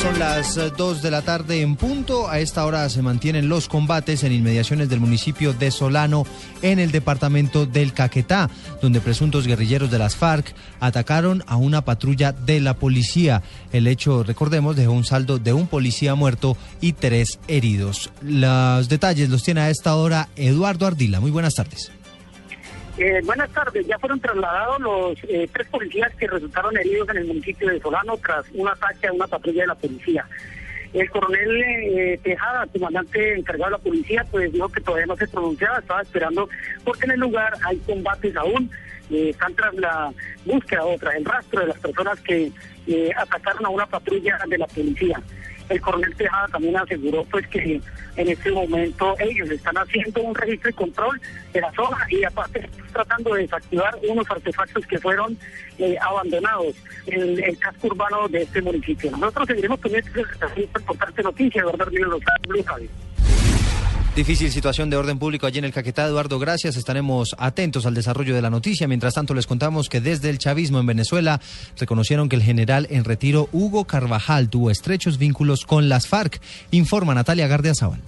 Son las 2 de la tarde en punto. A esta hora se mantienen los combates en inmediaciones del municipio de Solano, en el departamento del Caquetá, donde presuntos guerrilleros de las FARC atacaron a una patrulla de la policía. El hecho, recordemos, dejó un saldo de un policía muerto y tres heridos. Los detalles los tiene a esta hora Eduardo Ardila. Muy buenas tardes. Eh, buenas tardes. Ya fueron trasladados los eh, tres policías que resultaron heridos en el municipio de Solano tras un ataque a una patrulla de la policía. El coronel eh, Tejada, comandante encargado de la policía, pues dijo que todavía no se pronunciaba, estaba esperando porque en el lugar hay combates aún, están tras la búsqueda o el rastro de las personas que atacaron a una patrulla de la policía. El coronel Tejada también aseguró pues que en este momento ellos están haciendo un registro y control de la zona y aparte tratando de desactivar unos artefactos que fueron eh, abandonados en el casco urbano de este municipio. Nosotros seguiremos pendientes de esta importante noticia, verdad, los Blue. Difícil situación de orden público allí en el Caquetá. Eduardo, gracias. Estaremos atentos al desarrollo de la noticia. Mientras tanto, les contamos que desde el chavismo en Venezuela reconocieron que el general en retiro Hugo Carvajal tuvo estrechos vínculos con las FARC. Informa Natalia Gardiazabal.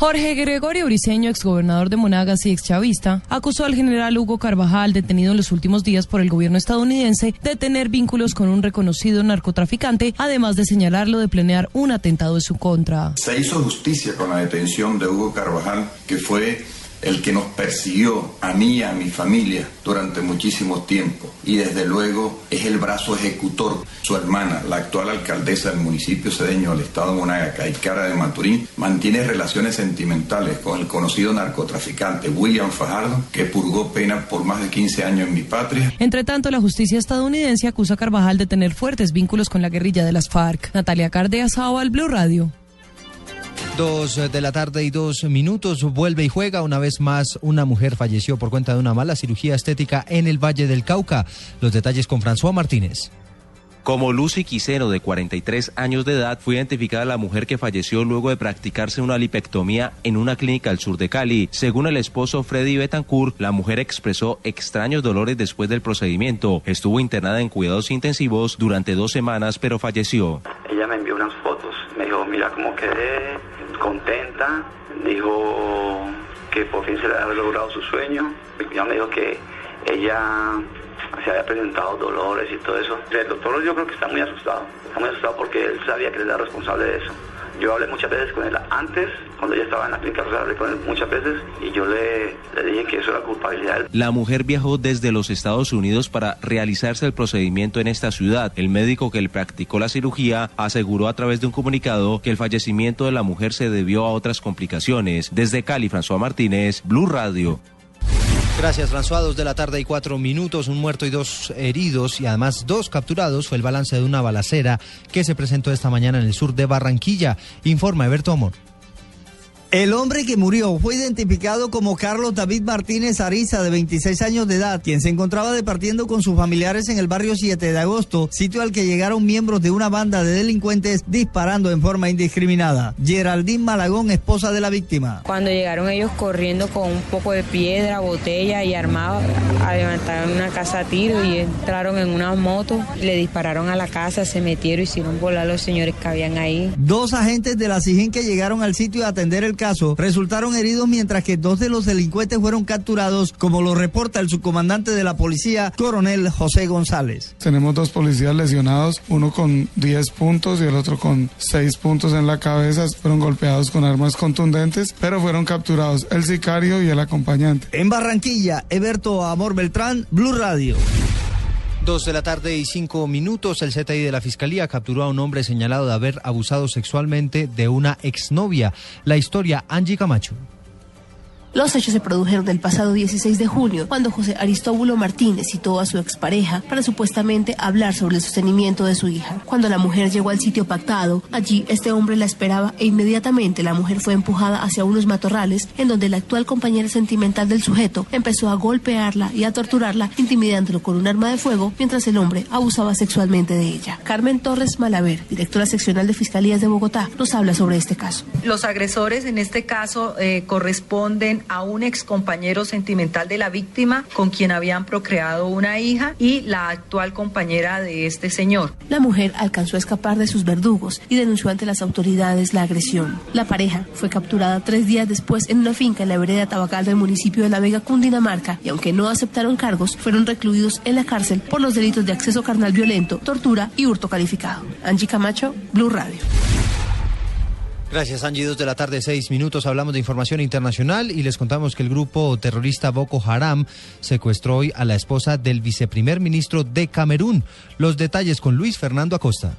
Jorge Gregorio Briceño, exgobernador de Monagas y exchavista, acusó al general Hugo Carvajal, detenido en los últimos días por el gobierno estadounidense, de tener vínculos con un reconocido narcotraficante, además de señalarlo de planear un atentado en su contra. Se hizo justicia con la detención de Hugo Carvajal, que fue el que nos persiguió a mí y a mi familia durante muchísimo tiempo y desde luego es el brazo ejecutor. Su hermana, la actual alcaldesa del municipio sedeño del estado de Monaga, Caicara de Maturín, mantiene relaciones sentimentales con el conocido narcotraficante William Fajardo, que purgó pena por más de 15 años en mi patria. Entre tanto, la justicia estadounidense acusa a Carvajal de tener fuertes vínculos con la guerrilla de las FARC. Natalia Cardea, al Blue Radio. Dos de la tarde y dos minutos vuelve y juega una vez más. Una mujer falleció por cuenta de una mala cirugía estética en el Valle del Cauca. Los detalles con François Martínez. Como Lucy Quisero, de 43 años de edad, fue identificada la mujer que falleció luego de practicarse una lipectomía en una clínica al sur de Cali. Según el esposo Freddy Betancourt, la mujer expresó extraños dolores después del procedimiento. Estuvo internada en cuidados intensivos durante dos semanas, pero falleció. Ella me envió unas fotos. Me dijo, mira cómo quedé, contenta, dijo que por fin se le había logrado su sueño. Ya me dijo que ella se había presentado dolores y todo eso. El doctor yo creo que está muy asustado, está muy asustado porque él sabía que él era responsable de eso. Yo hablé muchas veces con él antes, cuando ella estaba en la clínica, hablé con él muchas veces y yo le, le dije que eso era culpabilidad. La mujer viajó desde los Estados Unidos para realizarse el procedimiento en esta ciudad. El médico que le practicó la cirugía aseguró a través de un comunicado que el fallecimiento de la mujer se debió a otras complicaciones. Desde Cali, François Martínez, Blue Radio. Gracias, François. Dos de la tarde y cuatro minutos, un muerto y dos heridos y además dos capturados fue el balance de una balacera que se presentó esta mañana en el sur de Barranquilla. Informa Eberto Amor. El hombre que murió fue identificado como Carlos David Martínez Ariza, de 26 años de edad, quien se encontraba departiendo con sus familiares en el barrio 7 de agosto, sitio al que llegaron miembros de una banda de delincuentes disparando en forma indiscriminada. Geraldine Malagón, esposa de la víctima. Cuando llegaron ellos corriendo con un poco de piedra, botella y armados a levantar una casa a tiro y entraron en una moto, le dispararon a la casa, se metieron y hicieron volar a los señores que habían ahí. Dos agentes de la SIGIN que llegaron al sitio a atender el caso resultaron heridos mientras que dos de los delincuentes fueron capturados, como lo reporta el subcomandante de la policía, coronel José González. Tenemos dos policías lesionados, uno con 10 puntos y el otro con 6 puntos en la cabeza. Fueron golpeados con armas contundentes, pero fueron capturados el sicario y el acompañante. En Barranquilla, Eberto Amor Beltrán, Blue Radio. Dos de la tarde y cinco minutos, el CTI de la Fiscalía capturó a un hombre señalado de haber abusado sexualmente de una exnovia. La historia, Angie Camacho. Los hechos se produjeron el pasado 16 de junio, cuando José Aristóbulo Martínez citó a su expareja para supuestamente hablar sobre el sostenimiento de su hija. Cuando la mujer llegó al sitio pactado, allí este hombre la esperaba e inmediatamente la mujer fue empujada hacia unos matorrales en donde la actual compañera sentimental del sujeto empezó a golpearla y a torturarla, intimidándolo con un arma de fuego mientras el hombre abusaba sexualmente de ella. Carmen Torres Malaver, directora seccional de Fiscalías de Bogotá, nos habla sobre este caso. Los agresores en este caso eh, corresponden a un ex compañero sentimental de la víctima con quien habían procreado una hija y la actual compañera de este señor. La mujer alcanzó a escapar de sus verdugos y denunció ante las autoridades la agresión. La pareja fue capturada tres días después en una finca en la vereda Tabacal del municipio de La Vega, Cundinamarca, y aunque no aceptaron cargos, fueron recluidos en la cárcel por los delitos de acceso carnal violento, tortura y hurto calificado. Angie Camacho, Blue Radio. Gracias, Angie. Dos de la tarde, seis minutos. Hablamos de información internacional y les contamos que el grupo terrorista Boko Haram secuestró hoy a la esposa del viceprimer ministro de Camerún. Los detalles con Luis Fernando Acosta.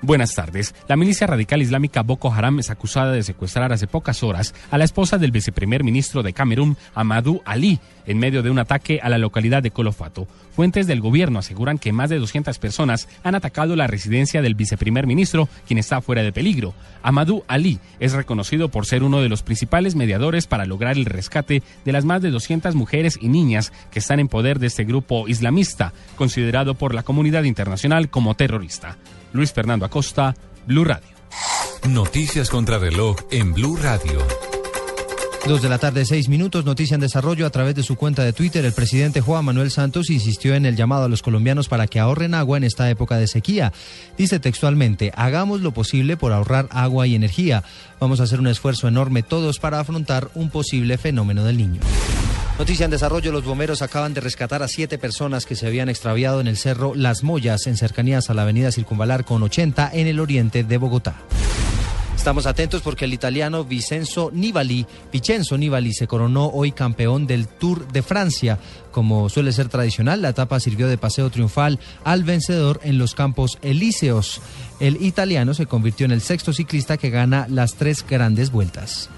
Buenas tardes. La milicia radical islámica Boko Haram es acusada de secuestrar hace pocas horas a la esposa del viceprimer ministro de Camerún, Amadou Ali, en medio de un ataque a la localidad de Colofato. Fuentes del gobierno aseguran que más de 200 personas han atacado la residencia del viceprimer ministro, quien está fuera de peligro. Amadou Ali es reconocido por ser uno de los principales mediadores para lograr el rescate de las más de 200 mujeres y niñas que están en poder de este grupo islamista, considerado por la comunidad internacional como terrorista. Luis Fernando Acosta, Blue Radio. Noticias contra reloj en Blue Radio. Dos de la tarde, seis minutos, noticia en desarrollo a través de su cuenta de Twitter. El presidente Juan Manuel Santos insistió en el llamado a los colombianos para que ahorren agua en esta época de sequía. Dice textualmente, hagamos lo posible por ahorrar agua y energía. Vamos a hacer un esfuerzo enorme todos para afrontar un posible fenómeno del niño. Noticia en desarrollo, los bomberos acaban de rescatar a siete personas que se habían extraviado en el cerro Las Mollas, en cercanías a la avenida Circunvalar con 80 en el oriente de Bogotá. Estamos atentos porque el italiano Vincenzo Nibali, Vincenzo Nibali se coronó hoy campeón del Tour de Francia. Como suele ser tradicional, la etapa sirvió de paseo triunfal al vencedor en los Campos Elíseos. El italiano se convirtió en el sexto ciclista que gana las tres grandes vueltas.